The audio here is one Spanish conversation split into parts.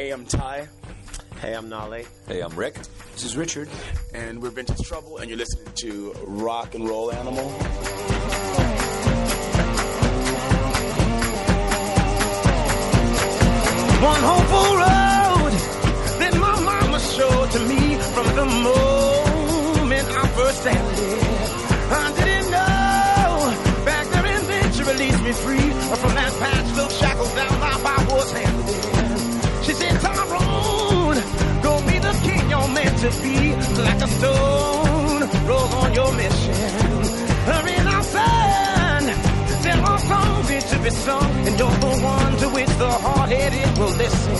Hey, I'm Ty. Hey, I'm Nolly. Hey, I'm Rick. This is Richard. And we're Vintage Trouble, and you're listening to Rock and Roll Animal. One hopeful road that my mama showed to me from the moment I first landed. I didn't know back there and then she released me free from that patch to be, like a stone, roll on your mission. Hurry now, son. There are songs yet to be sung, and you're the one to which the hard-headed will listen.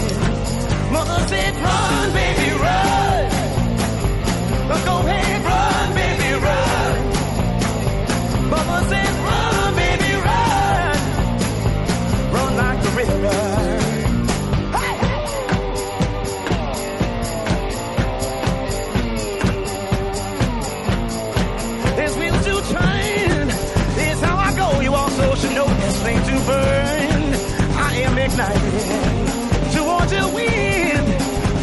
Mother said, run, baby, run. Go ahead, run, baby, run. Mother said, run, baby, run. Run like the river. I am ignited. Towards the wind,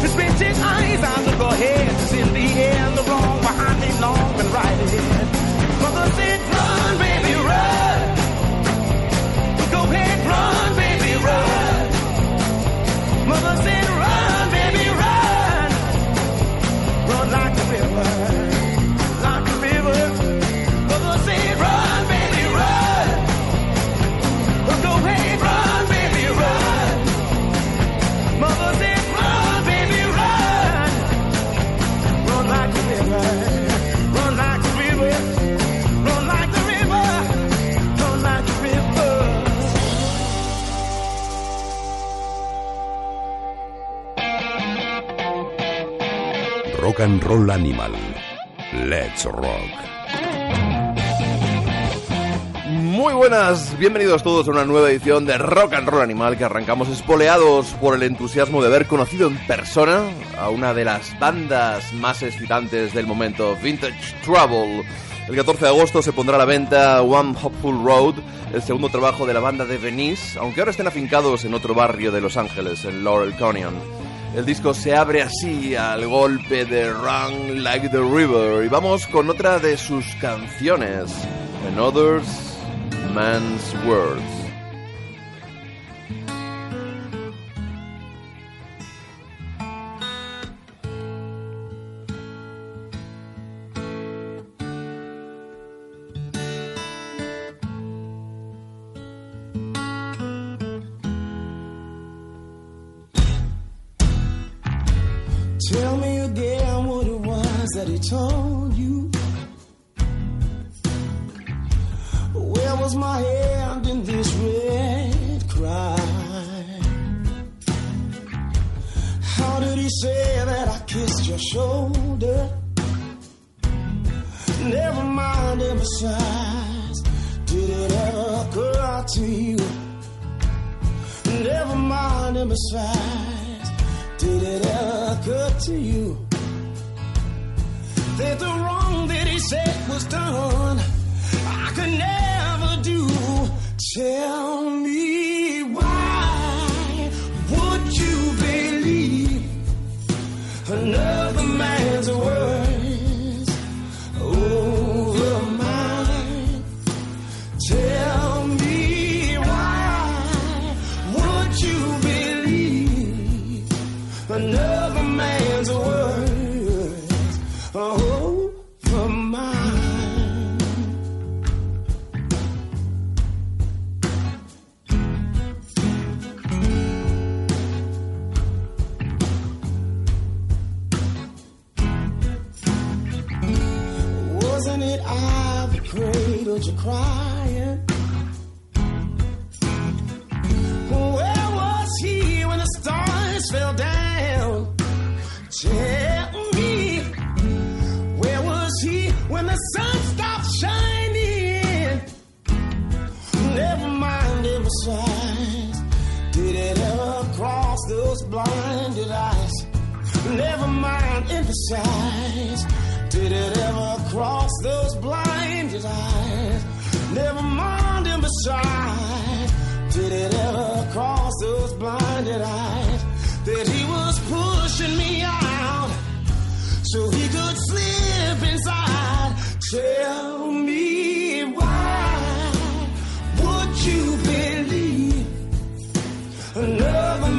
to spend his eyes, I look go ahead Rock and Roll Animal. Let's Rock. Muy buenas, bienvenidos todos a una nueva edición de Rock and Roll Animal que arrancamos espoleados por el entusiasmo de haber conocido en persona a una de las bandas más excitantes del momento, Vintage Trouble. El 14 de agosto se pondrá a la venta One Hopeful Road, el segundo trabajo de la banda de Venice, aunque ahora estén afincados en otro barrio de Los Ángeles, en Laurel Canyon. El disco se abre así al golpe de Run Like the River y vamos con otra de sus canciones, Another Man's Words.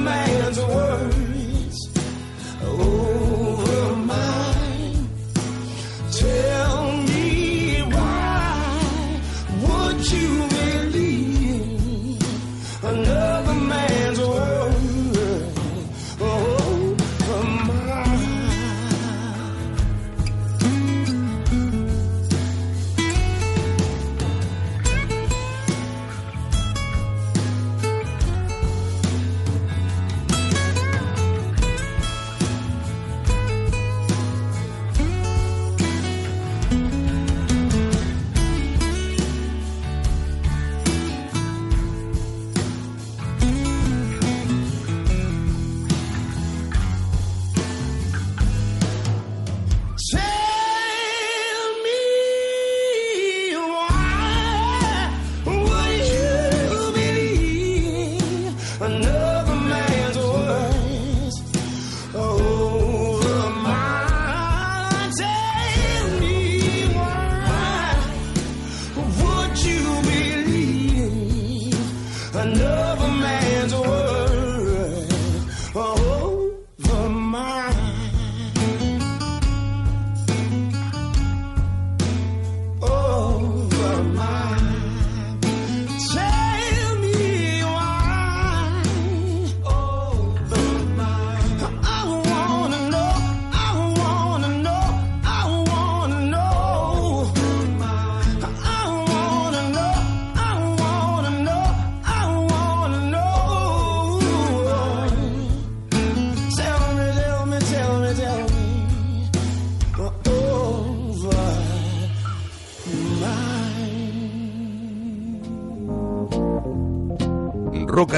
man's words. Oh.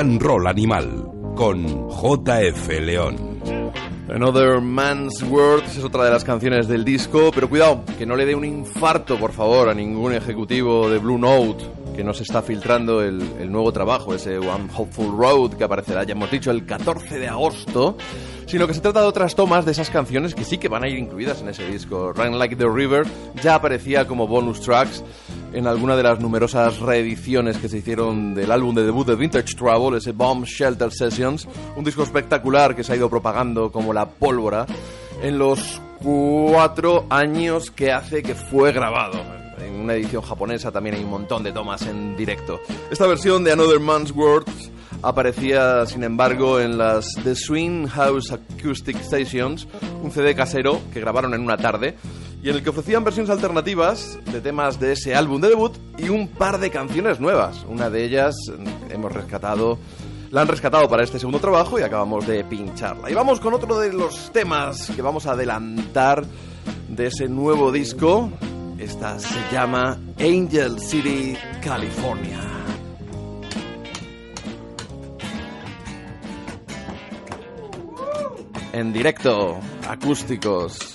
And Roll Animal con JF León. Another Man's World es otra de las canciones del disco, pero cuidado, que no le dé un infarto, por favor, a ningún ejecutivo de Blue Note que nos está filtrando el, el, nuevo trabajo, ese One Hopeful Road, que aparecerá, ya hemos dicho, el 14 de agosto, sino que se trata de otras tomas de esas canciones que sí que van a ir incluidas en ese disco. Run Like the River ya aparecía como bonus tracks en alguna de las numerosas reediciones que se hicieron del álbum de debut de Vintage Trouble, ese Bomb Shelter Sessions, un disco espectacular que se ha ido propagando como la pólvora en los cuatro años que hace que fue grabado en una edición japonesa también hay un montón de tomas en directo. Esta versión de Another Man's Words aparecía, sin embargo, en las The Swing House Acoustic Stations, un CD casero que grabaron en una tarde y en el que ofrecían versiones alternativas de temas de ese álbum de debut y un par de canciones nuevas. Una de ellas hemos rescatado la han rescatado para este segundo trabajo y acabamos de pincharla. Y vamos con otro de los temas que vamos a adelantar de ese nuevo disco esta se llama Angel City, California. En directo, acústicos.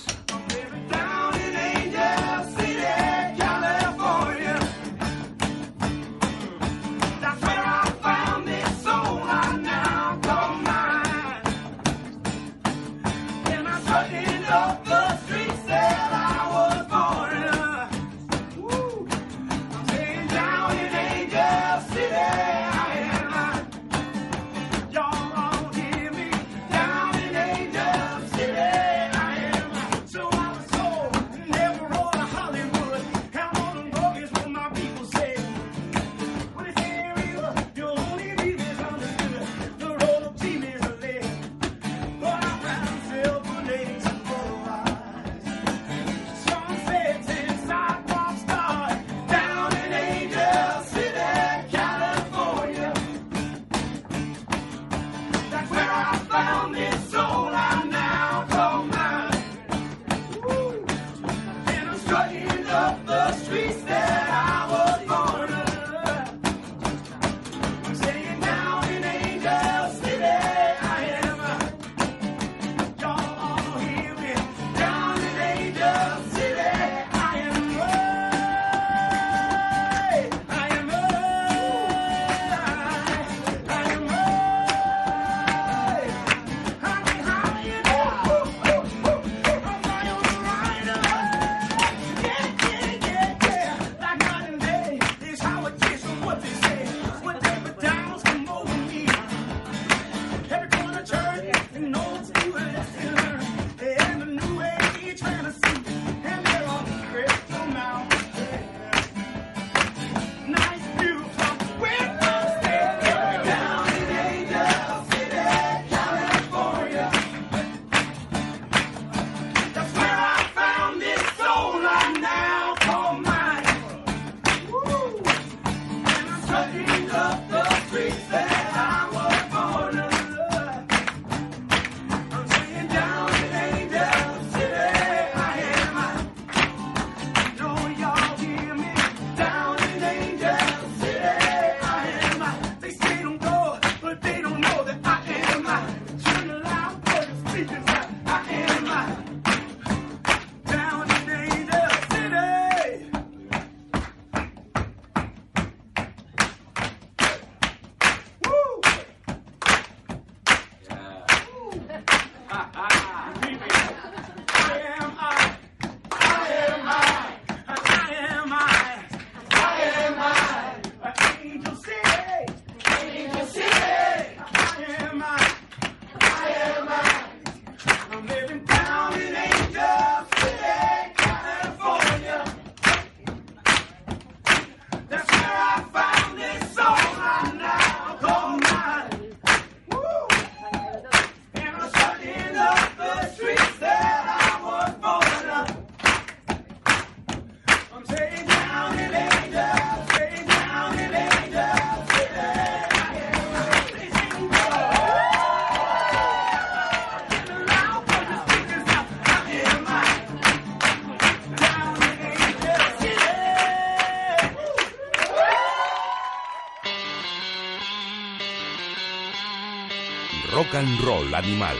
And roll animal.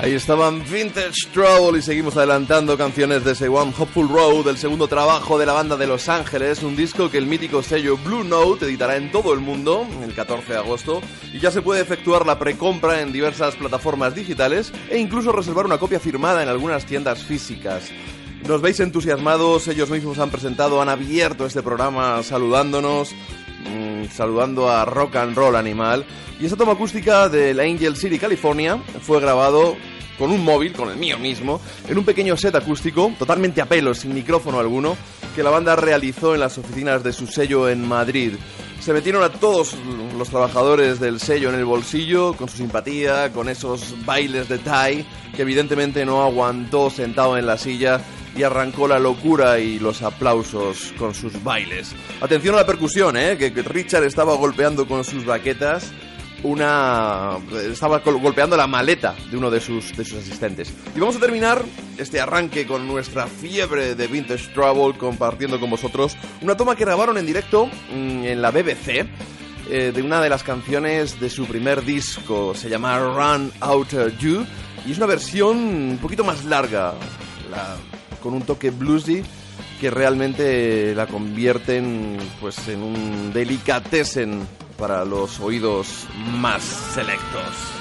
Ahí estaban Vintage Trouble y seguimos adelantando canciones de ese One Hopeful Road, el segundo trabajo de la banda de Los Ángeles, un disco que el mítico sello Blue Note editará en todo el mundo el 14 de agosto y ya se puede efectuar la precompra en diversas plataformas digitales e incluso reservar una copia firmada en algunas tiendas físicas. Nos veis entusiasmados, ellos mismos han presentado, han abierto este programa saludándonos, saludando a Rock and Roll Animal. Y esta toma acústica del Angel City, California, fue grabado con un móvil, con el mío mismo, en un pequeño set acústico, totalmente a pelo, sin micrófono alguno, que la banda realizó en las oficinas de su sello en Madrid. Se metieron a todos los trabajadores del sello en el bolsillo, con su simpatía, con esos bailes de Thai, que evidentemente no aguantó sentado en la silla y arrancó la locura y los aplausos con sus bailes. Atención a la percusión, ¿eh? que Richard estaba golpeando con sus baquetas una estaba golpeando la maleta de uno de sus, de sus asistentes. Y vamos a terminar este arranque con nuestra fiebre de Vintage Trouble compartiendo con vosotros una toma que grabaron en directo mmm, en la BBC eh, de una de las canciones de su primer disco, se llama Run Out You y es una versión un poquito más larga, la, con un toque bluesy que realmente la convierten pues en un delicatessen para los oídos más selectos.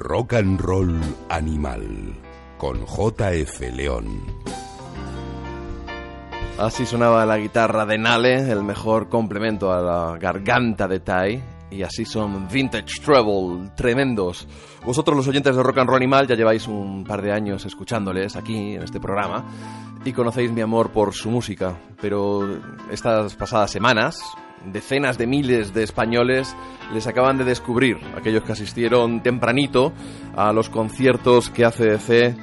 Rock and Roll Animal con JF León. Así sonaba la guitarra de Nale, el mejor complemento a la garganta de Tai. Y así son Vintage Treble, tremendos. Vosotros los oyentes de Rock and Roll Animal ya lleváis un par de años escuchándoles aquí en este programa y conocéis mi amor por su música. Pero estas pasadas semanas, decenas de miles de españoles les acaban de descubrir, aquellos que asistieron tempranito a los conciertos que ACDC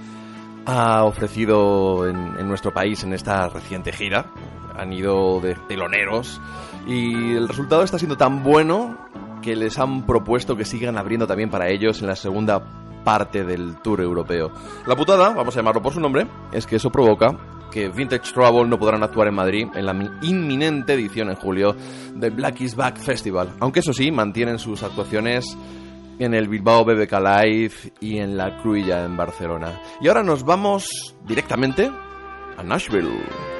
ha ofrecido en, en nuestro país en esta reciente gira. Han ido de teloneros y el resultado está siendo tan bueno que les han propuesto que sigan abriendo también para ellos en la segunda parte del tour europeo. La putada, vamos a llamarlo por su nombre, es que eso provoca que Vintage Trouble no podrán actuar en Madrid en la inminente edición en julio del Black is Back Festival, aunque eso sí, mantienen sus actuaciones en el Bilbao BBK Live y en la Cruilla en Barcelona. Y ahora nos vamos directamente a Nashville.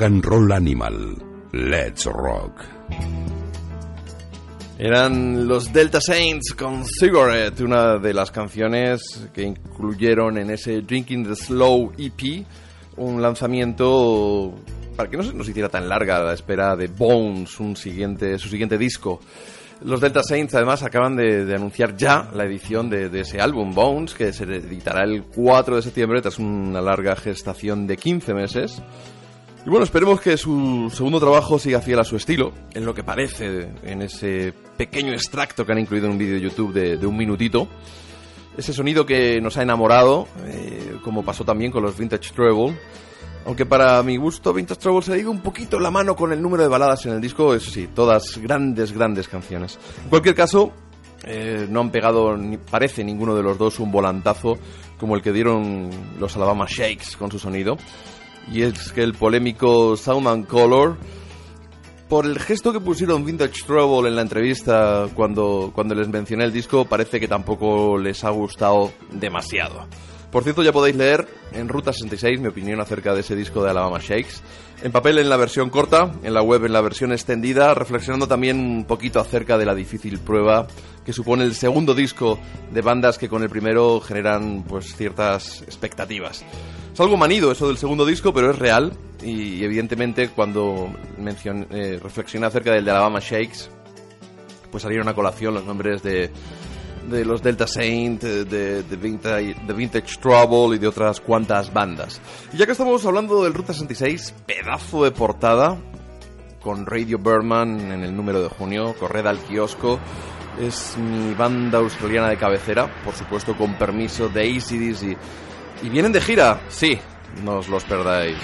Rock and Roll Animal. Let's Rock. Eran los Delta Saints con Cigarette, una de las canciones que incluyeron en ese Drinking the Slow EP, un lanzamiento para que no se nos hiciera tan larga la espera de Bones, un siguiente, su siguiente disco. Los Delta Saints además acaban de, anunciar ya la edición de, de ese álbum Bones, que se editará el 4 de septiembre tras una larga gestación de 15 meses. Y bueno, esperemos que su segundo trabajo siga fiel a su estilo, en lo que parece en ese pequeño extracto que han incluido en un vídeo de YouTube de, de un minutito. Ese sonido que nos ha enamorado, eh, como pasó también con los Vintage Treble. Aunque para mi gusto Vintage Trouble se ha ido un poquito la mano con el número de baladas en el disco, eso sí, todas grandes, grandes canciones. En cualquier caso, eh, no han pegado, ni, parece ninguno de los dos, un volantazo como el que dieron los Alabama Shakes con su sonido. Y es que el polémico Sound Color, por el gesto que pusieron Vintage Trouble en la entrevista cuando, cuando les mencioné el disco, parece que tampoco les ha gustado demasiado. Por cierto, ya podéis leer en Ruta 66 mi opinión acerca de ese disco de Alabama Shakes. En papel en la versión corta, en la web en la versión extendida, reflexionando también un poquito acerca de la difícil prueba que supone el segundo disco de bandas que con el primero generan pues ciertas expectativas. Algo manido eso del segundo disco, pero es real y evidentemente cuando mencioné, eh, reflexioné acerca del de Alabama Shakes, pues salieron a colación los nombres de los Delta Saint, de, de, Vintage, de Vintage Trouble y de otras cuantas bandas. Y ya que estamos hablando del Ruta 66, pedazo de portada con Radio Berman en el número de junio, corred al kiosco. Es mi banda australiana de cabecera, por supuesto con permiso de ACDC. Y vienen de gira, sí, no os los perdáis.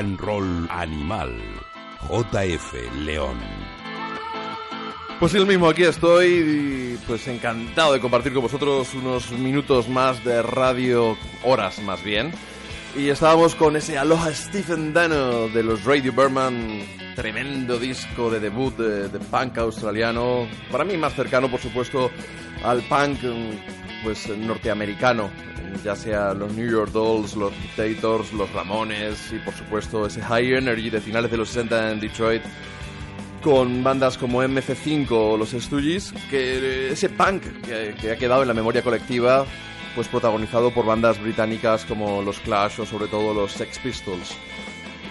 And Roll Animal. JF León. Pues el mismo, aquí estoy, pues encantado de compartir con vosotros unos minutos más de radio, horas más bien. Y estábamos con ese Aloha Stephen Dano de los Radio Berman, tremendo disco de debut de, de punk australiano, para mí más cercano, por supuesto, al punk mm, pues norteamericano, ya sea los New York Dolls, los Dictators, los Ramones y por supuesto ese High Energy de finales de los 60 en Detroit con bandas como MC5 o los Stooges, que eh, ese punk que, que ha quedado en la memoria colectiva, pues protagonizado por bandas británicas como los Clash o sobre todo los Sex Pistols.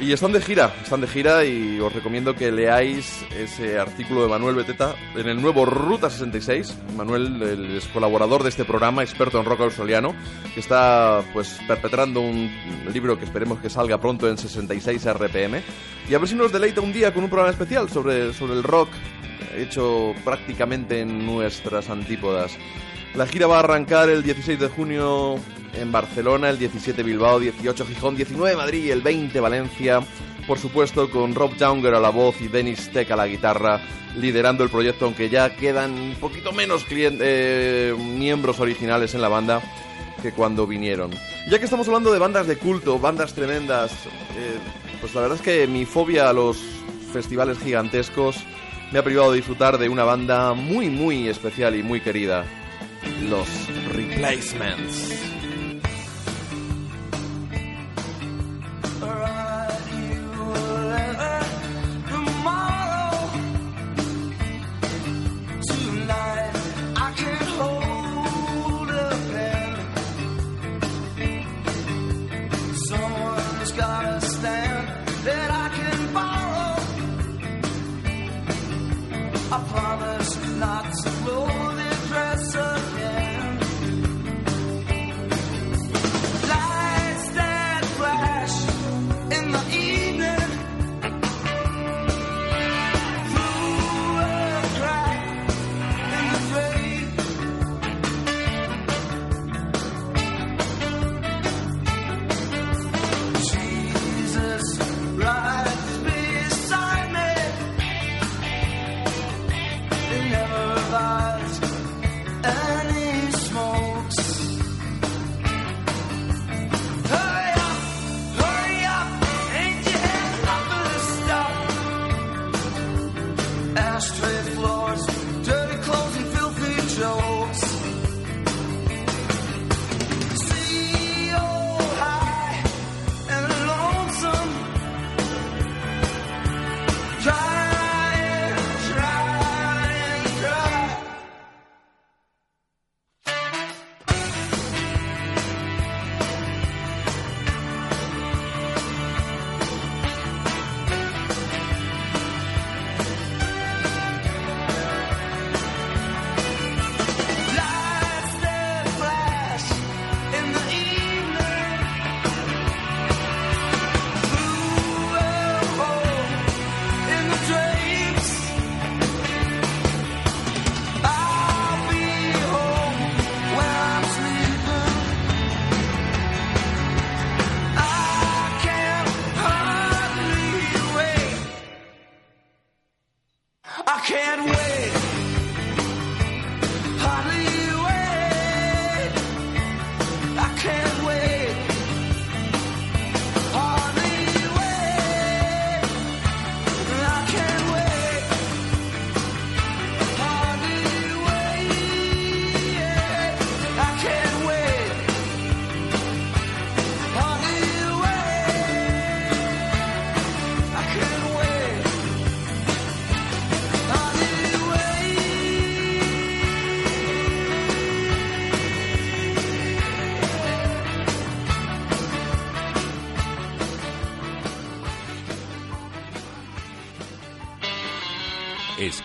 Y están de gira, están de gira y os recomiendo que leáis ese artículo de Manuel Beteta en el nuevo Ruta 66. Manuel el- es colaborador de este programa, experto en rock australiano, que está pues perpetrando un libro que esperemos que salga pronto en 66 RPM. Y a ver si nos deleita un día con un programa especial sobre, sobre el rock, hecho prácticamente en nuestras antípodas. La gira va a arrancar el 16 de junio en Barcelona, el 17 Bilbao, 18 Gijón, 19 Madrid y el 20 Valencia. Por supuesto, con Rob Younger a la voz y Dennis Tech a la guitarra, liderando el proyecto, aunque ya quedan un poquito menos eh, miembros originales en la banda que cuando vinieron. Ya que estamos hablando de bandas de culto, bandas tremendas, eh, pues la verdad es que mi fobia a los festivales gigantescos me ha privado de disfrutar de una banda muy, muy especial y muy querida, los Replacements.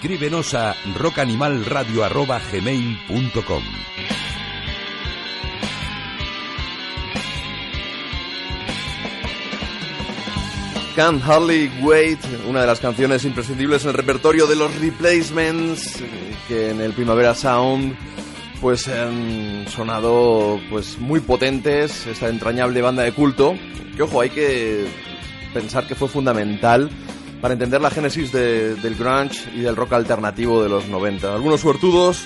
Escríbenos a rockanimalradio.gmail.com Can't Hardly Wait, una de las canciones imprescindibles en el repertorio de los Replacements, eh, que en el Primavera Sound pues han sonado pues muy potentes, esta entrañable banda de culto, que ojo, hay que pensar que fue fundamental para entender la génesis de- del grunge y del rock alternativo de los 90. Algunos suertudos,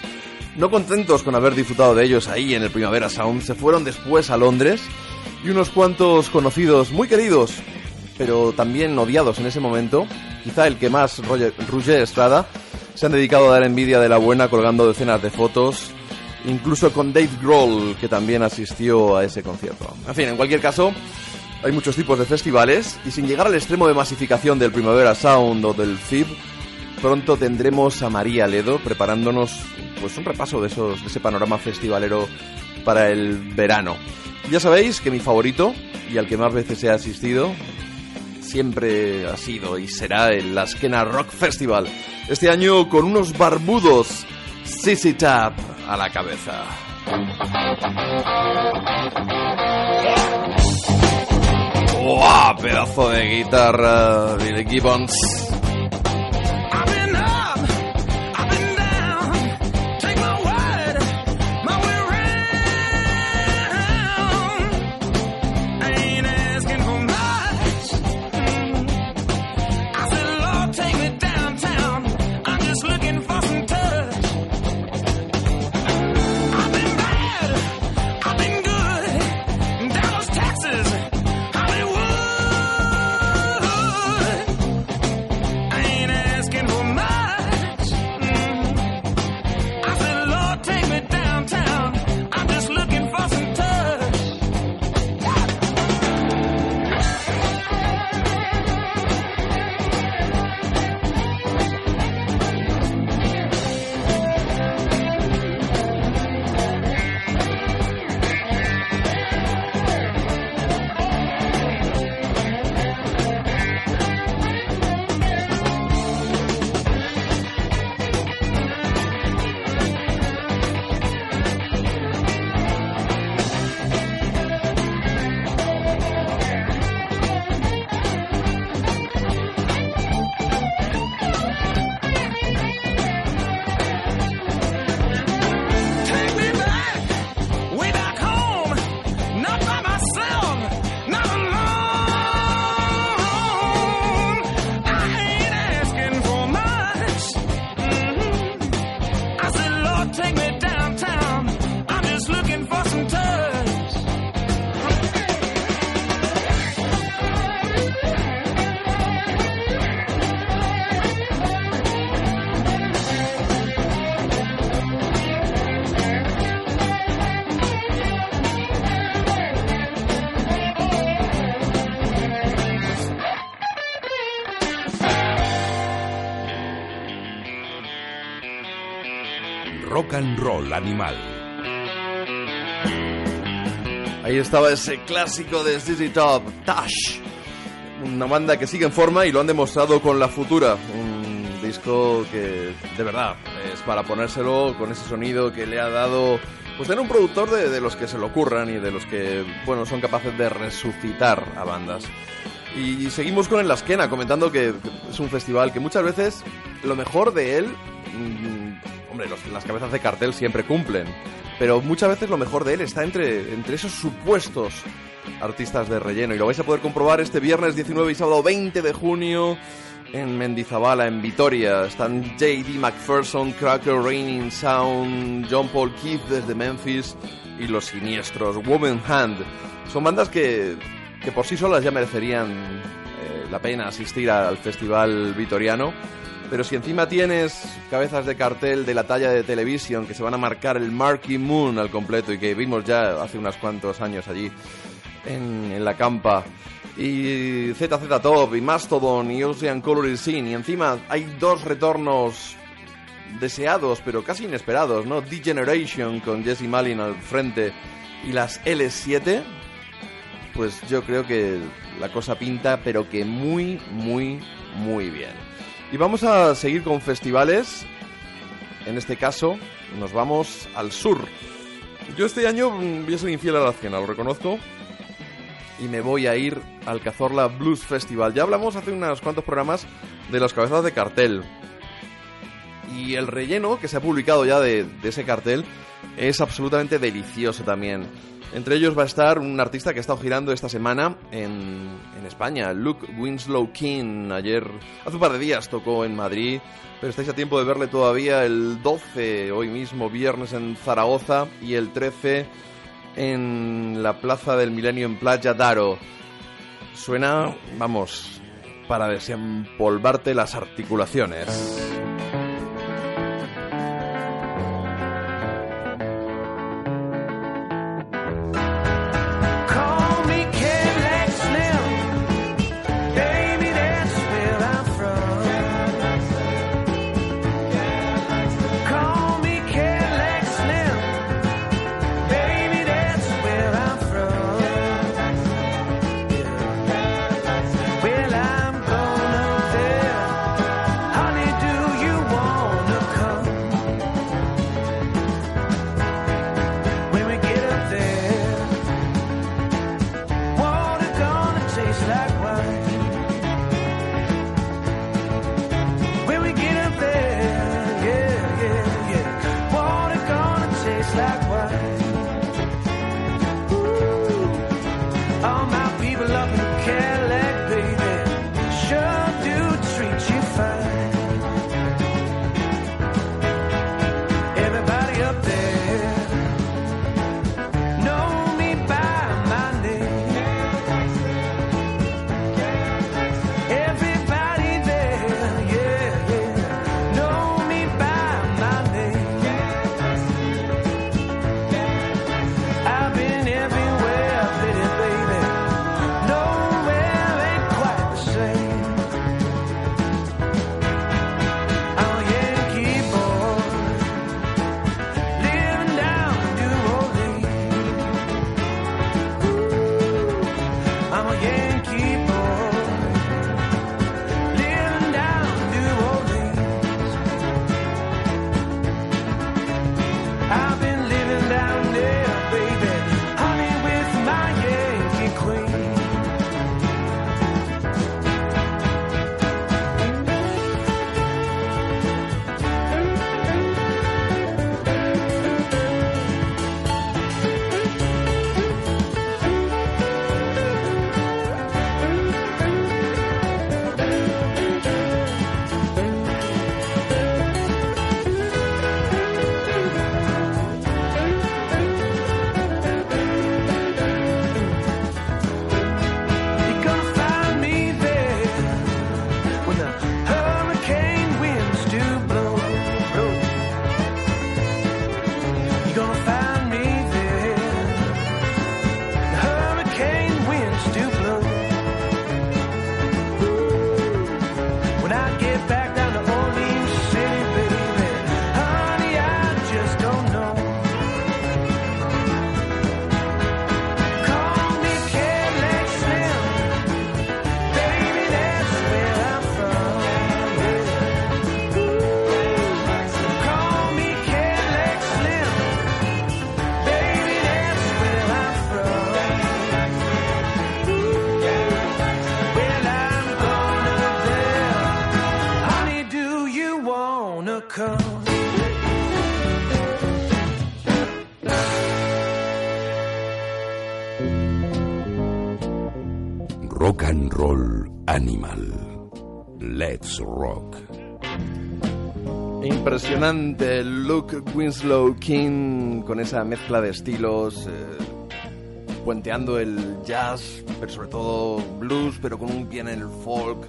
no contentos con haber disfrutado de ellos ahí en el Primavera Sound, se fueron después a Londres y unos cuantos conocidos, muy queridos, pero también odiados en ese momento, quizá el que más, Roger, Roger Estrada, se han dedicado a dar envidia de la buena colgando decenas de fotos, incluso con Dave Grohl, que también asistió a ese concierto. En fin, en cualquier caso, hay muchos tipos de festivales y sin llegar al extremo de masificación del Primavera Sound o del FIB, pronto tendremos a María Ledo preparándonos pues un repaso de esos de ese panorama festivalero para el verano. Ya sabéis que mi favorito y al que más veces he asistido siempre ha sido y será el Askena Rock Festival. Este año con unos barbudos CC Tap a la cabeza. ¡Guau! Pedazo de guitarra, Billy Gibbons. Estaba ese clásico de ZZ Top, Tash. Una banda que sigue en forma y lo han demostrado con La Futura. Un disco que, de verdad, es para ponérselo con ese sonido que le ha dado... Pues tener un productor de, de los que se lo ocurran y de los que, bueno, son capaces de resucitar a bandas. Y seguimos con el Lasquena, comentando que es un festival que muchas veces lo mejor de él, mm, hombre, los- las cabezas de cartel siempre cumplen, pero muchas veces lo mejor de él está entre, entre esos supuestos artistas de relleno. Y lo vais a poder comprobar este viernes 19 y sábado 20 de junio en Mendizabala, en Vitoria. Están J.D. McPherson, Cracker Raining Sound, John Paul Keith desde Memphis y Los Siniestros, Woman Hand. Son bandas que, que por sí solas ya merecerían eh, la pena asistir al festival vitoriano. Pero si encima tienes cabezas de cartel de la talla de televisión que se van a marcar el Marquee Moon al completo y que vimos ya hace unos cuantos años allí en, la campa, y ZZ Top, y Mastodon, y Ocean Color Scene, y encima hay dos retornos deseados, pero casi inesperados, ¿no? D-Generation con Jesse Malin al frente y las L7, pues yo creo que la cosa pinta, pero que muy, muy, muy bien. Y vamos a seguir con festivales. En este caso, nos vamos al sur. Yo este año mm, voy a ser infiel a la cena, lo reconozco. Y me voy a ir al Cazorla Blues Festival. Ya hablamos hace unos cuantos programas de las cabezas de cartel. Y el relleno que se ha publicado ya de, de ese cartel es absolutamente delicioso también. Entre ellos va a estar un artista que ha estado girando esta semana en, España, Luke Winslow King. Ayer, hace un par de días, tocó en Madrid, pero estáis a tiempo de verle todavía el 12, hoy mismo, viernes en Zaragoza, y el 13 en la Plaza del Milenio en Playa Daro. Suena, vamos, para desempolvarte las articulaciones. Impresionante Luke Winslow King con esa mezcla de estilos, eh, puenteando el jazz, pero sobre todo blues, pero con un pie en el folk.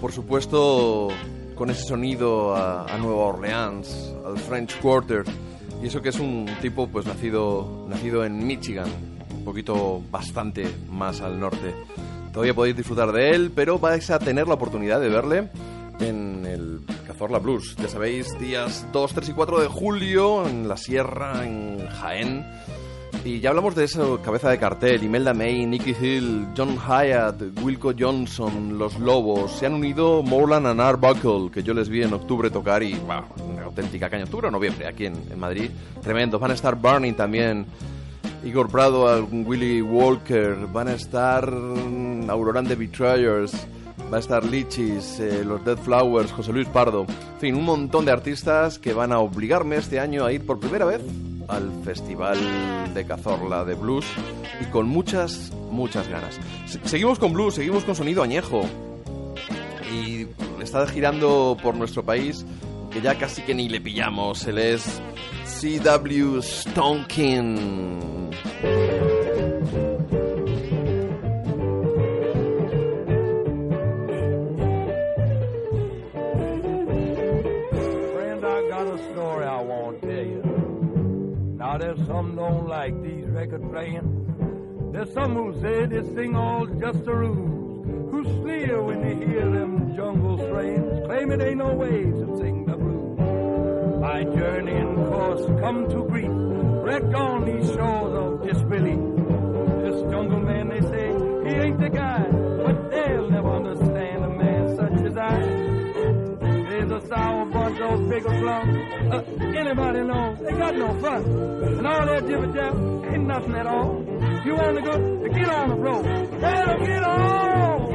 Por supuesto, con ese sonido a, a Nueva Orleans, al French Quarter. Y eso que es un tipo pues nacido, nacido en Michigan, un poquito bastante más al norte. Todavía podéis disfrutar de él, pero vais a tener la oportunidad de verle en el Cazorla Blues. Ya sabéis, días 2, 3 y 4 de julio en la Sierra, en Jaén. Y ya hablamos de eso, cabeza de cartel, Imelda May, Nicky Hill, John Hyatt, Wilco Johnson, Los Lobos. Se han unido Morland and Arbuckle, que yo les vi en octubre tocar y, wow, una auténtica caña. Octubre o noviembre, aquí en, Madrid. Tremendos. Van a estar Burning también. Igor Prado, Willy Walker. Van a estar mm, Aurora and the Betrayers. Va a estar Lichis, eh, los Dead Flowers, José Luis Pardo. En fin, un montón de artistas que van a obligarme este año a ir por primera vez al Festival de Cazorla de Blues y con muchas, muchas ganas. Se- seguimos con blues, seguimos con sonido añejo y está girando por nuestro país que ya casi que ni le pillamos. Él es CW Stonkin. Now there's some don't like these record playing. There's some who say this thing all's just a ruse. Who sneer when they hear them jungle strains. Claim it ain't no way to sing the blues. My journey and course come to grief. Wrecked on these shores of disbelief. This jungle man, they say, he ain't the guy. Bunch, those big. Uh, anybody knows they got no fun. And all that jibber jab ain't nothing at all. You want to go, get on the road. Let 'em get on.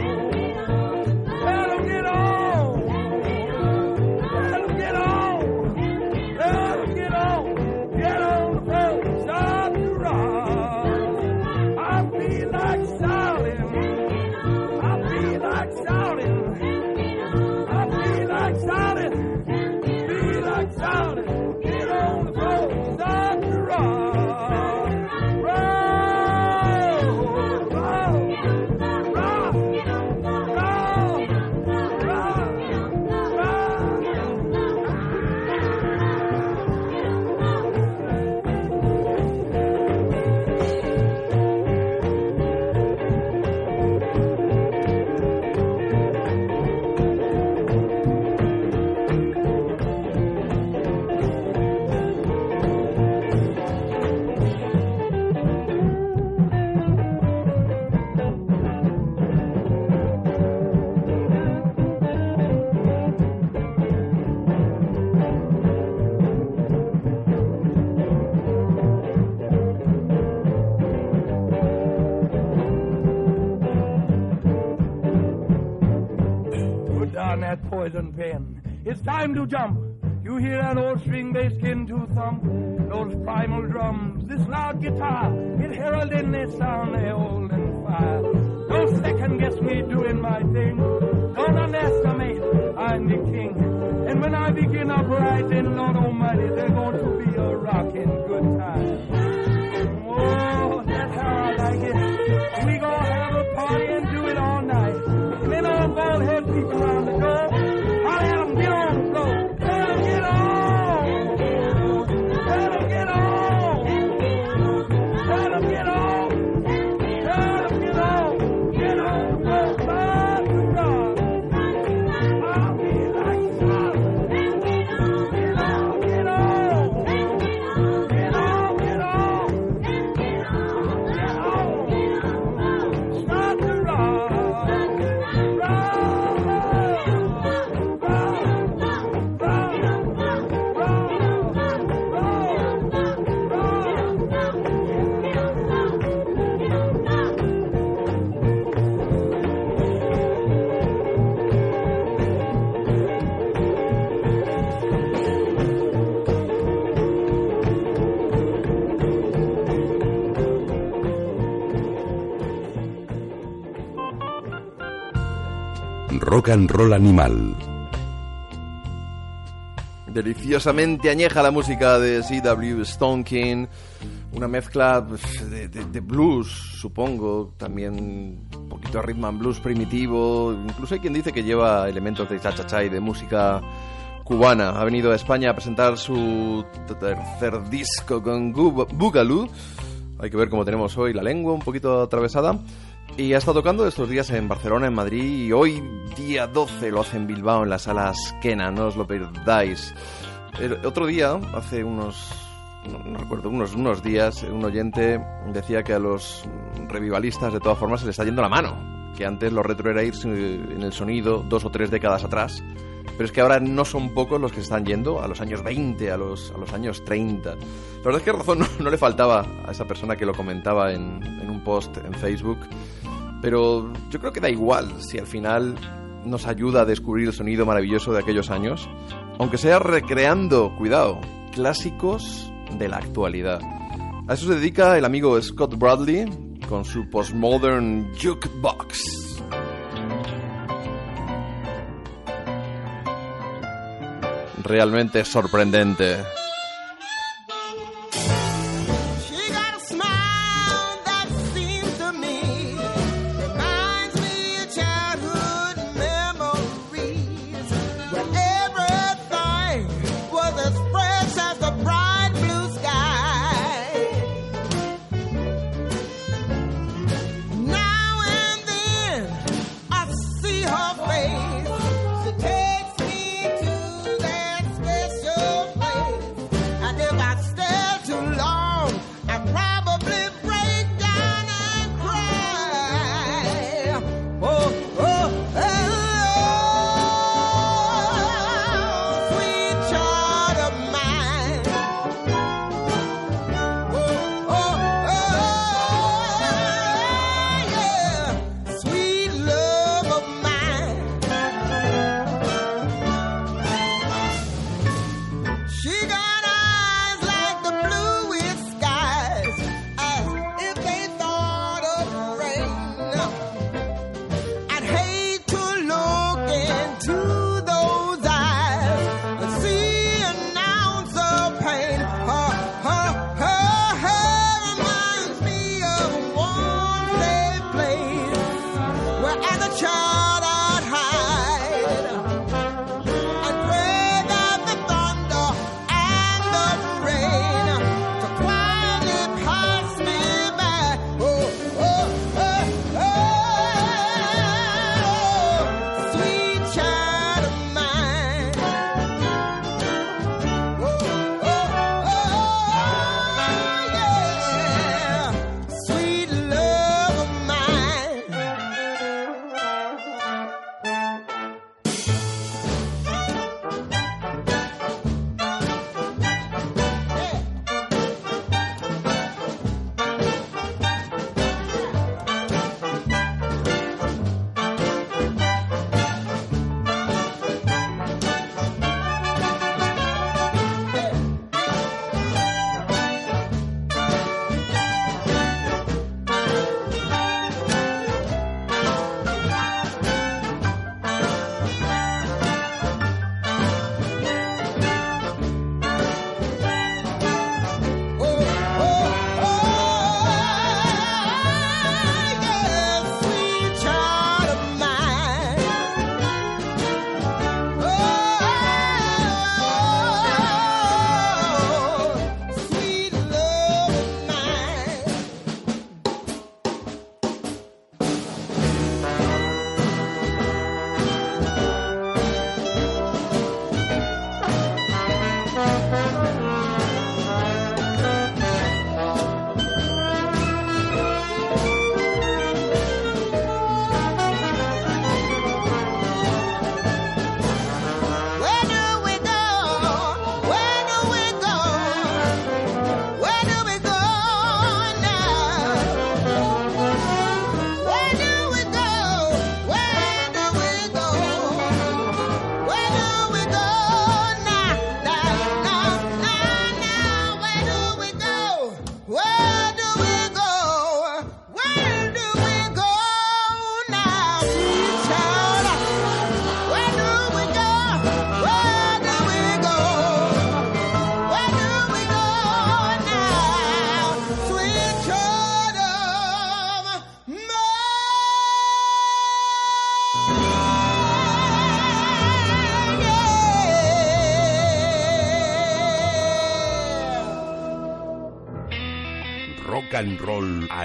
Poison pen. It's time to jump. You hear that old string bass skin to thump? Those primal drums, this loud guitar, it heralding this sound they old and fire. Don't second guess me doing my thing. Don't underestimate, I'm the king. And when I begin uprising, Lord Almighty, there's going Rock and Roll Animal. Deliciosamente añeja la música de C.W. Stonkin. Una mezcla pues, de, blues, supongo. También un poquito rhythm and blues primitivo. Incluso hay quien dice que lleva elementos de cha-cha-cha y de música cubana. Ha venido a España a presentar su tercer disco con Boogaloo. Hay que ver cómo tenemos hoy la lengua un poquito atravesada. Y ha estado tocando estos días en Barcelona, en Madrid, y hoy, día 12, lo hace en Bilbao, en las salas Kena, no os lo perdáis. Otro día, hace unos, no, recuerdo, unos, unos días, un oyente decía que a los revivalistas de todas formas se les está yendo la mano, que antes lo retro era irse en el sonido dos o tres décadas atrás, pero es que ahora no son pocos los que se están yendo a los años 20, a los, a los años 30. La verdad es que razón no, no le faltaba a esa persona que lo comentaba en, en un post en Facebook, pero yo creo que da igual si al final nos ayuda a descubrir el sonido maravilloso de aquellos años, aunque sea recreando, cuidado, clásicos de la actualidad. A eso se dedica el amigo Scott Bradley con su postmodern jukebox. Realmente sorprendente.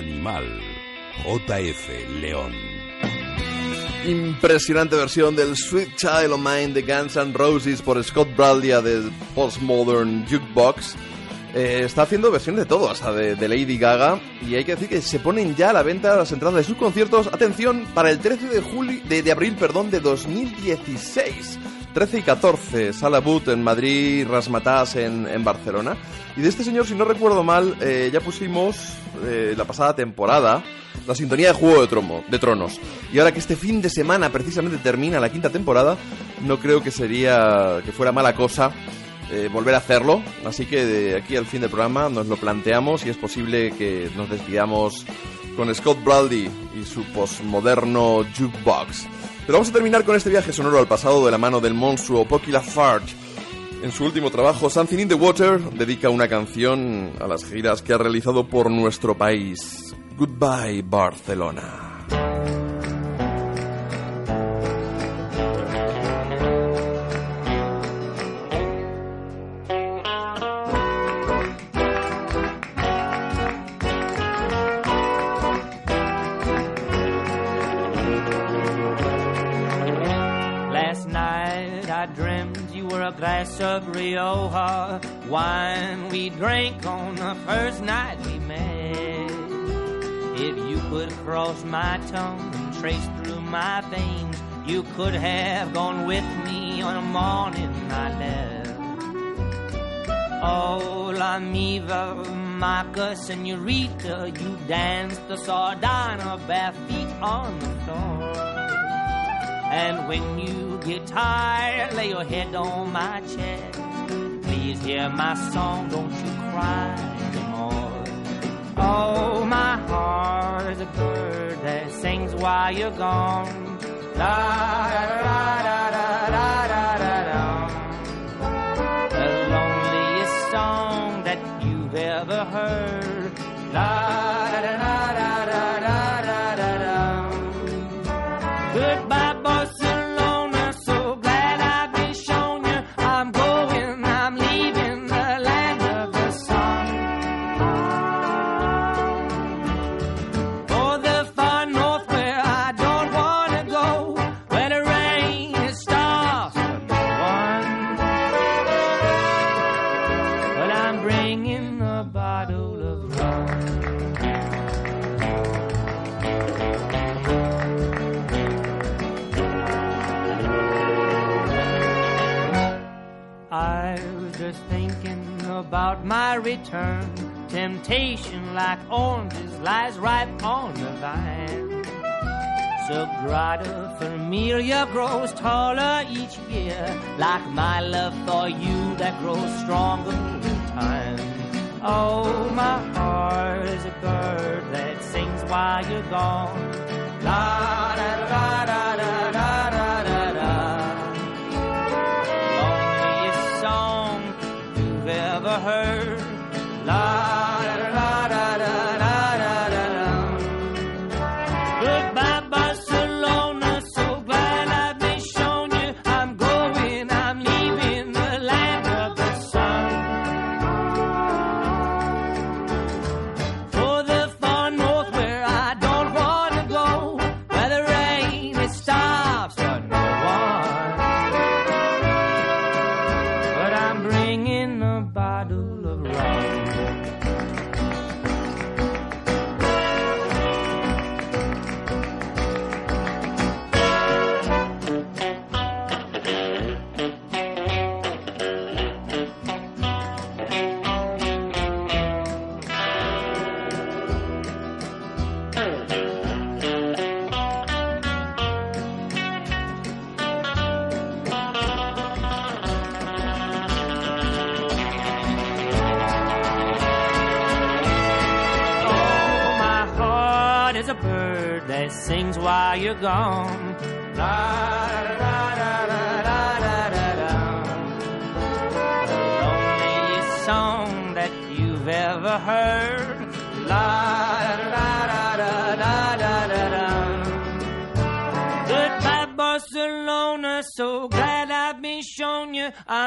Animal. JF León. Impresionante versión del Sweet Child of Mine de Guns N' Roses por Scott Bradley del Postmodern Jukebox. Eh, está haciendo versiones de todo, hasta de, de Lady Gaga. Y hay que decir que se ponen ya a la venta las entradas de sus conciertos. Atención, para el 13 de, julio, de, de abril perdón, de 2016. 13 y 14, Sala Boot en Madrid, Rasmatas en, en Barcelona. Y de este señor, si no recuerdo mal, eh, ya pusimos eh, la pasada temporada la sintonía de Juego de, Tromo, de Tronos. Y ahora que este fin de semana precisamente termina la quinta temporada, no creo que sería que fuera mala cosa eh, volver a hacerlo. Así que de aquí al fin del programa nos lo planteamos y es posible que nos despidamos con Scott Bradley y su postmoderno jukebox. Pero vamos a terminar con este viaje sonoro al pasado de la mano del monstruo Pocky Lafarge. En su último trabajo, Something in the Water, dedica una canción a las giras que ha realizado por nuestro país. Goodbye, Barcelona. Glass of Rioja wine we drank on the first night we met. If you could cross my tongue and trace through my veins, you could have gone with me on a morning I left. Oh, La Miva, Maca, Senorita, you danced the sardana bare feet on the floor. And when you get tired, lay your head on my chest. Please hear my song, don't you cry anymore. Oh, my heart is a bird that sings while you're gone. La da da da da da da da da. The loneliest song that you've ever heard. La my return. Temptation like oranges lies ripe on the vine. Sagrada Familia grows taller each year, like my love for you that grows stronger with time. Oh, my heart is a bird that sings while you're gone.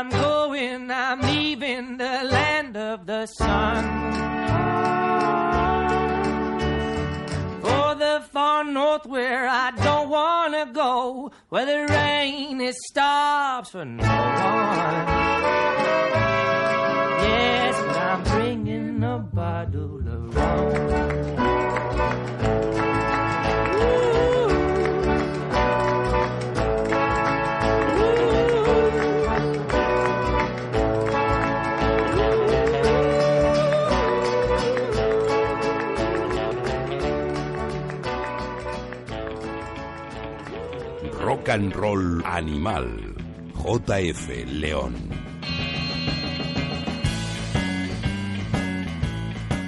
I'm going, I'm leaving the land of the sun. For the far north where I don't wanna go, where the rain it stops for no one. Yes, I'm bringing a bottle of rum. rock and roll animal. JF León.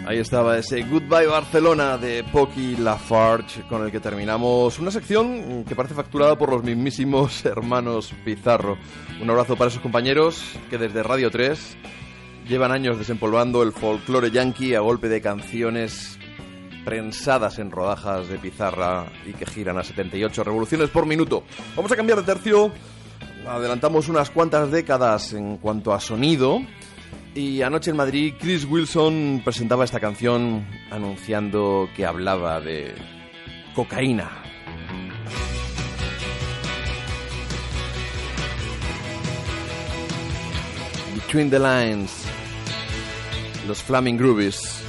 Ahí estaba ese Goodbye Barcelona de Pocky Lafarge con el que terminamos una sección que parece facturada por los mismísimos hermanos Pizarro. Un abrazo para esos compañeros que desde Radio 3 llevan años desempolvando el folclore yankee a golpe de canciones prensadas en rodajas de pizarra y que giran a 78 revoluciones por minuto. Vamos a cambiar de tercio. Adelantamos unas cuantas décadas en cuanto a sonido. Y anoche en Madrid, Chris Wilson presentaba esta canción anunciando que hablaba de cocaína. Between the Lines, los Flaming Groovies.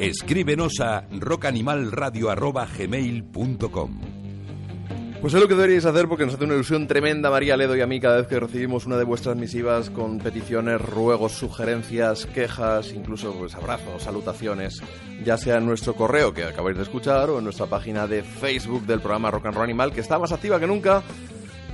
Escríbenos a rockanimalradio.gmail.com Pues es lo que deberíais hacer porque nos hace una ilusión tremenda María Ledo y a mí cada vez que recibimos una de vuestras misivas con peticiones, ruegos, sugerencias, quejas, incluso pues abrazos, salutaciones, ya sea en nuestro correo que acabáis de escuchar o en nuestra página de Facebook del programa Rock and Roll Animal que está más activa que nunca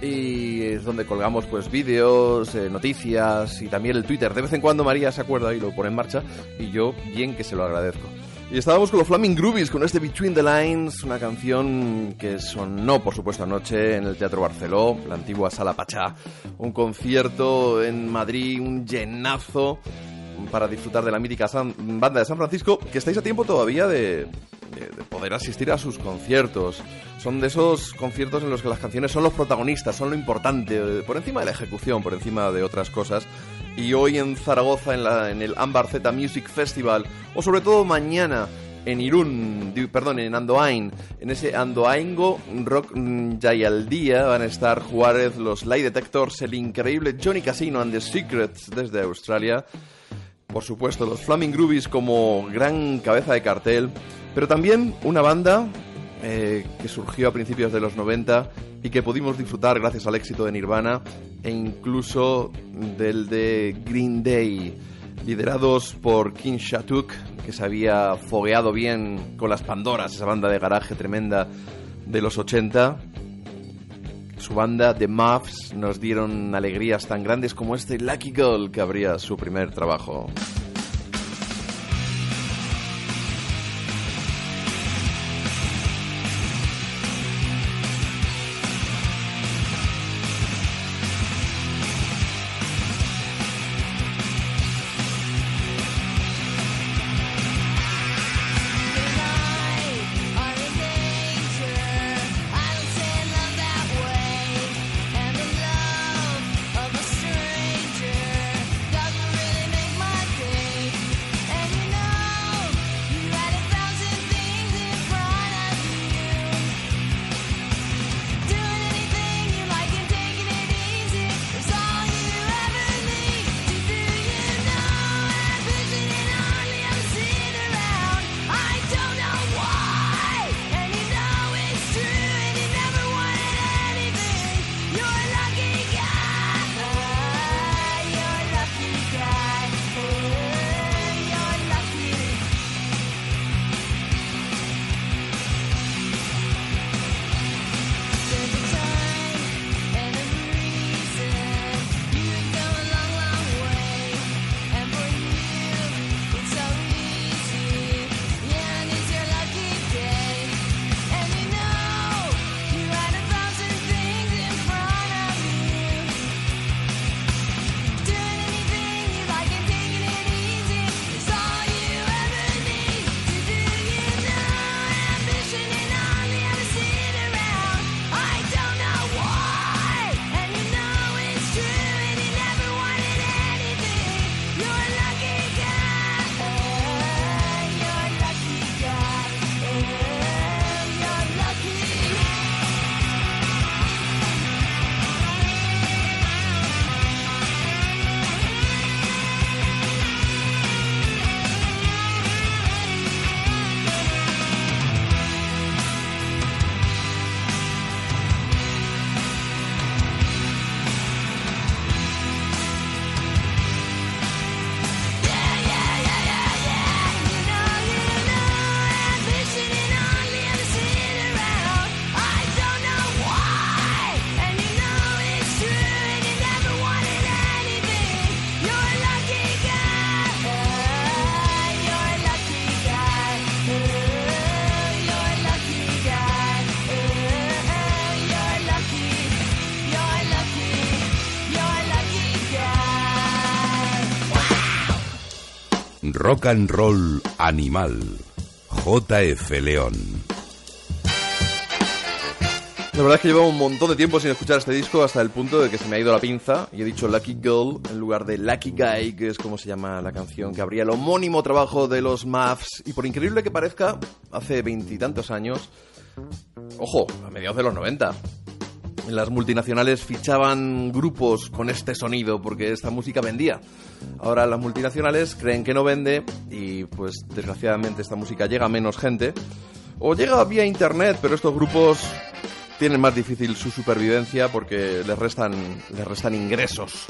y es donde colgamos pues vídeos, eh, noticias y también el Twitter. De vez en cuando María se acuerda y lo pone en marcha y yo bien que se lo agradezco. Y estábamos con los Flaming Groovies con este Between the Lines, una canción que sonó por supuesto anoche en el Teatro Barceló, la antigua Sala Pachá, un concierto en Madrid, un llenazo para disfrutar de la mítica banda de San Francisco, que estáis a tiempo todavía de, de- de poder asistir a sus conciertos. Son de esos conciertos en los que las canciones son los protagonistas, son lo importante, por encima de la ejecución, por encima de otras cosas. Y hoy en Zaragoza, en, el Ámbar Z Music Festival, o sobre todo mañana en Irún, perdón, en Andoain, en ese Andoaingo Rock mm, Jayaldía van a estar Juárez, los Light Detectors, el increíble Johnny Casino and the Secrets desde Australia, por supuesto los Flaming Groovies como gran cabeza de cartel, pero también una banda eh, que surgió a principios de los 90 y que pudimos disfrutar gracias al éxito de Nirvana e incluso del de Green Day, liderados por King Shatuk, que se había fogueado bien con las Pandoras, esa banda de garaje tremenda de los 80. Su banda The Muffs nos dieron alegrías tan grandes como este Lucky Girl que abría su primer trabajo. Rock and Roll Animal. JF León. La verdad es que llevo un montón de tiempo sin escuchar este disco hasta el punto de que se me ha ido la pinza y he dicho Lucky Girl en lugar de Lucky Guy, que es como se llama la canción que abría el homónimo trabajo de los Muffs. Y por increíble que parezca, hace veintitantos años, ojo, a mediados de los 90, las multinacionales fichaban grupos con este sonido porque esta música vendía. Ahora las multinacionales creen que no vende y pues desgraciadamente esta música llega a menos gente o llega vía internet, pero estos grupos tienen más difícil su supervivencia porque les restan, les restan ingresos.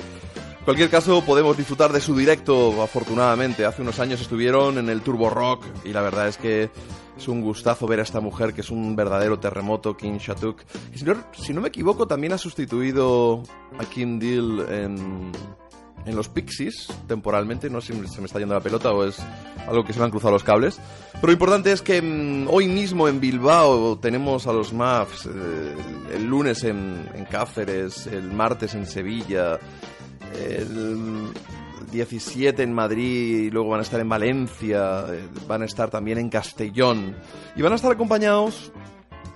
En cualquier caso, podemos disfrutar de su directo, afortunadamente. Hace unos años estuvieron en el Turbo Rock y la verdad es que es un gustazo ver a esta mujer que es un verdadero terremoto, Kim Shatuk. Si no, si no me equivoco, también ha sustituido a Kim Deal en, en los Pixies temporalmente. No sé si se me está yendo la pelota o es algo que se me han cruzado los cables. Pero lo importante es que mm, hoy mismo en Bilbao tenemos a los MAFs, eh, el, lunes en, en Cáceres, el martes en Sevilla, el 17 en Madrid y luego van a estar en Valencia, eh, van a estar también en Castellón y van a estar acompañados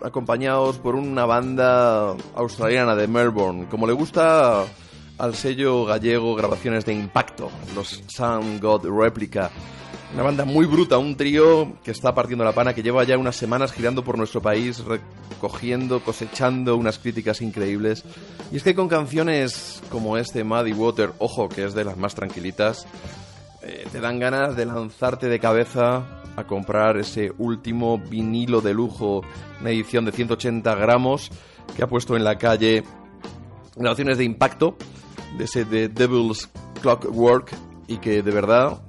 acompañados por una banda australiana de Melbourne, como le gusta al sello gallego Grabaciones de Impacto, los Sound God Replica. Una banda muy bruta, un trío que está partiendo la pana, que lleva ya unas semanas girando por nuestro país, recogiendo, cosechando unas críticas increíbles. Y es que con canciones como este Muddy Water, ojo, que es de las más tranquilitas, eh, te dan ganas de lanzarte de cabeza a comprar ese último vinilo de lujo, una edición de 180 gramos que ha puesto en la calle grabaciones de impacto de ese de Devil's Clockwork y que de verdad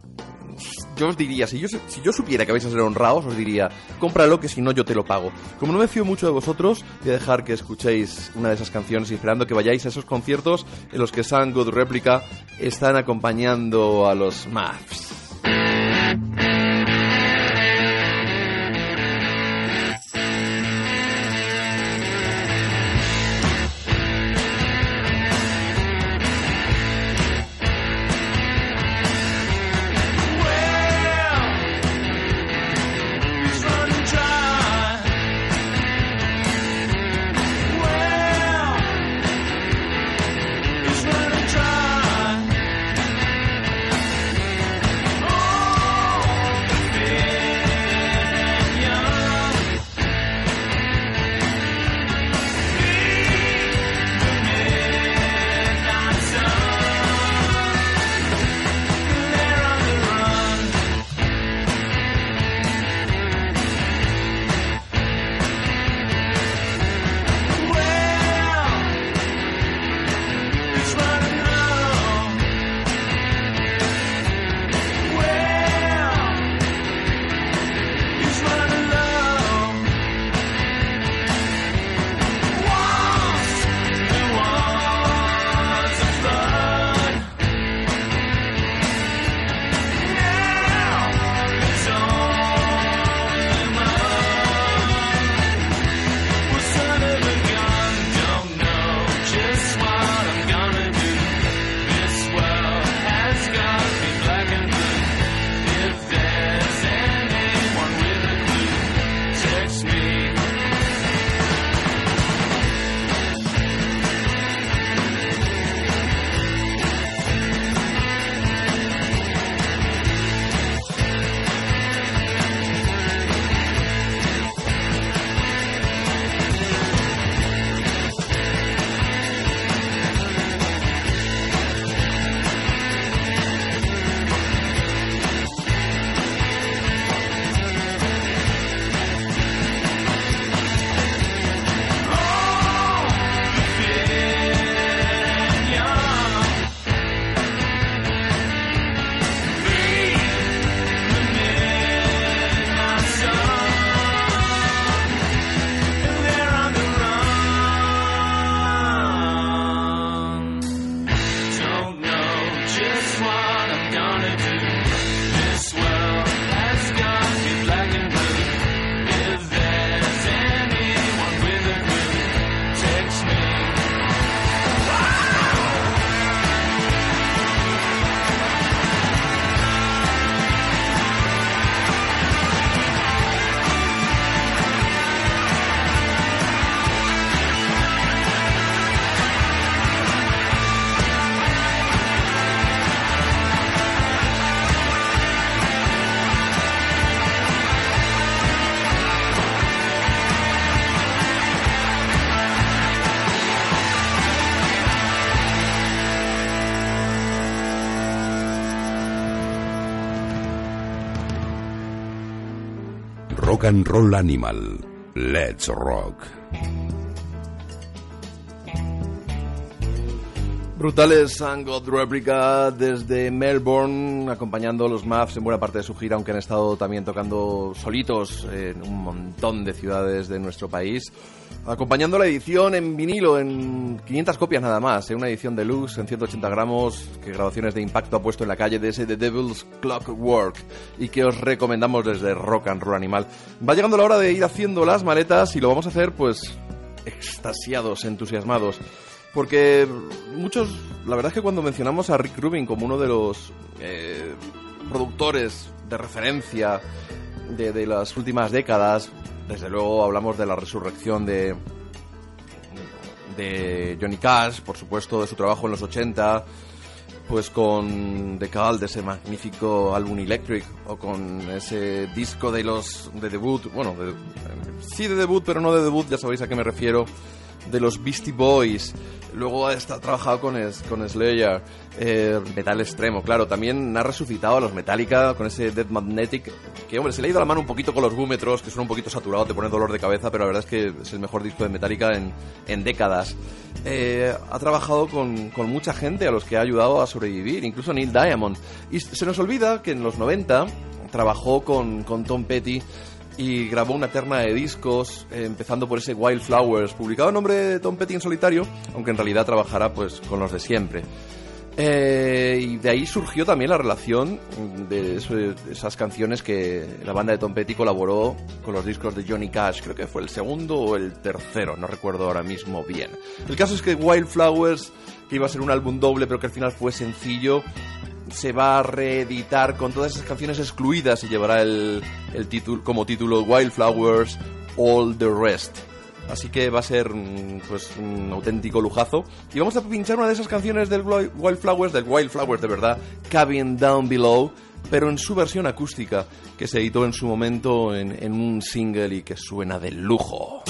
yo os diría, si yo, supiera que vais a ser honrados, os diría, cómpralo que si no yo te lo pago. Como no me fío mucho de vosotros, voy a dejar que escuchéis una de esas canciones y esperando que vayáis a esos conciertos en los que Sun God Replica están acompañando a los Maths. and Roll Animal. Let's Rock. Brutales and Replica desde Melbourne, acompañando a los Mavs en buena parte de su gira, aunque han estado también tocando solitos en un montón de ciudades de nuestro país. Acompañando la edición en vinilo, en 500 copias nada más, en una edición deluxe en 180 gramos, que grabaciones de impacto ha puesto en la calle de ese The Devil's Clockwork y que os recomendamos desde Rock and Roll Animal. Va llegando la hora de ir haciendo las maletas y lo vamos a hacer pues extasiados, entusiasmados. Porque muchos, la verdad es que cuando mencionamos a Rick Rubin como uno de los eh, productores de referencia de, de las últimas décadas, desde luego hablamos de la resurrección de, Johnny Cash, por supuesto, de su trabajo en los 80, pues con The Call, de ese magnífico álbum Electric, o con ese disco de los de debut, bueno, sí de debut, pero no de debut, ya sabéis a qué me refiero, de los Beastie Boys. Luego ha trabajado con, con Slayer, eh, metal extremo, claro. También ha resucitado a los Metallica con ese Dead Magnetic, que hombre, se le ha ido la mano un poquito con los búmetros, que suena un poquito saturado, te pone dolor de cabeza, pero la verdad es que es el mejor disco de Metallica en, en décadas. Eh, ha trabajado con, con mucha gente a los que ha ayudado a sobrevivir, incluso Neil Diamond. Y se nos olvida que en los 90 trabajó con, con Tom Petty y grabó una terna de discos, eh, empezando por ese Wildflowers, publicado en nombre de Tom Petty en solitario, aunque en realidad trabajará pues con los de siempre. Eh, y de ahí surgió también la relación de, de esas canciones que la banda de Tom Petty colaboró con los discos de Johnny Cash. Creo que fue el segundo o el tercero, no recuerdo ahora mismo bien. El caso es que Wildflowers, que iba a ser un álbum doble, pero que al final fue sencillo, se va a reeditar con todas esas canciones excluidas y llevará el, el título como título Wildflowers All the Rest. Así que va a ser mm, pues un auténtico lujazo. Y vamos a pinchar una de esas canciones del Wild- Wildflowers, del Wildflowers de verdad, Cabin Down Below, pero en su versión acústica, que se editó en su momento en, en un single y que suena de lujo.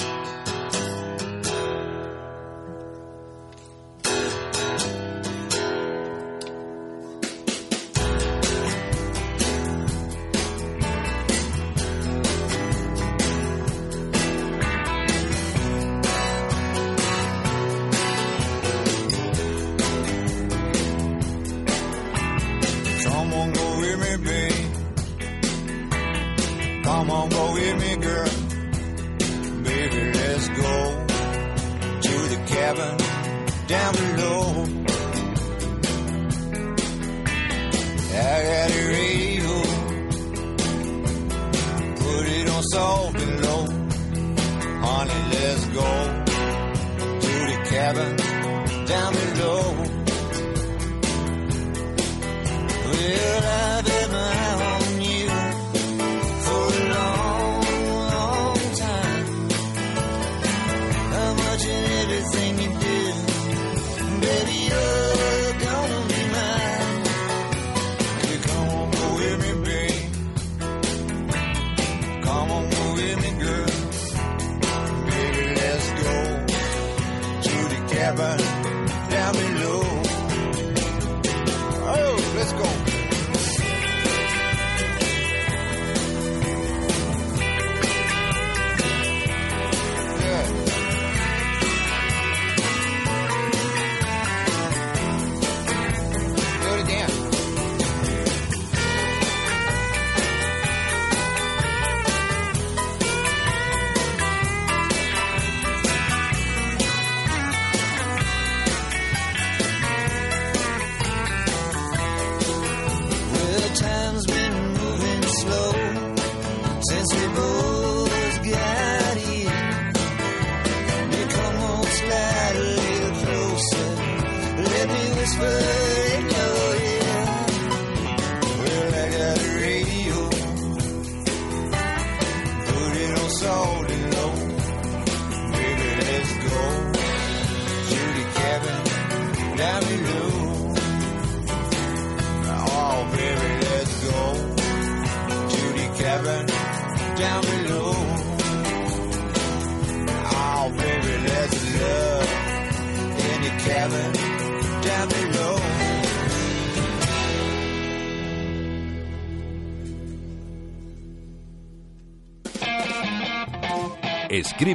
The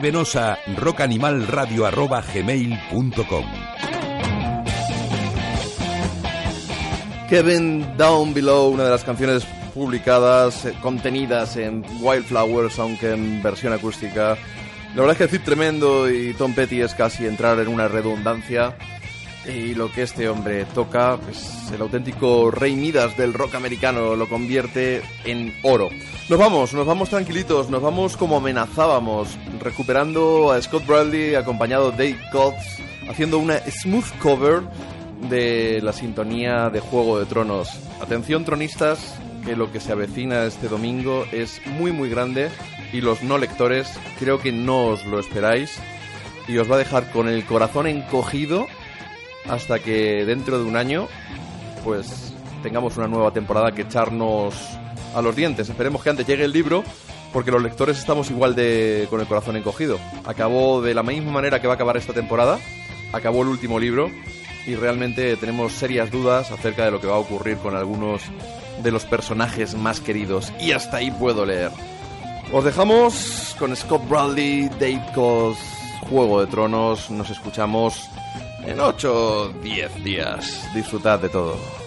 Escríbenos a rockanimalradio.gmail.com Kevin Down Below, una de las canciones publicadas, eh, contenidas en Wildflowers, aunque en versión acústica. La verdad es que Cid tremendo y Tom Petty es casi entrar en una redundancia. Y lo que este hombre toca, pues el auténtico rey Midas del rock americano lo convierte en oro. Nos vamos, nos vamos tranquilitos, nos vamos como amenazábamos, recuperando a Scott Bradley acompañado de Dave Coates, haciendo una smooth cover de la sintonía de Juego de Tronos. Atención tronistas, que lo que se avecina este domingo es muy muy grande y los no lectores creo que no os lo esperáis y os va a dejar con el corazón encogido hasta que dentro de un año pues tengamos una nueva temporada que echarnos a los dientes. Esperemos que antes llegue el libro porque los lectores estamos igual de con el corazón encogido. Acabó de la misma manera que va a acabar esta temporada, acabó el último libro y realmente tenemos serias dudas acerca de lo que va a ocurrir con algunos de los personajes más queridos y hasta ahí puedo leer. Os dejamos con Scott Bradley, Dave Coase, Juego de Tronos. Nos escuchamos en 8 10 días. Disfrutad de todo.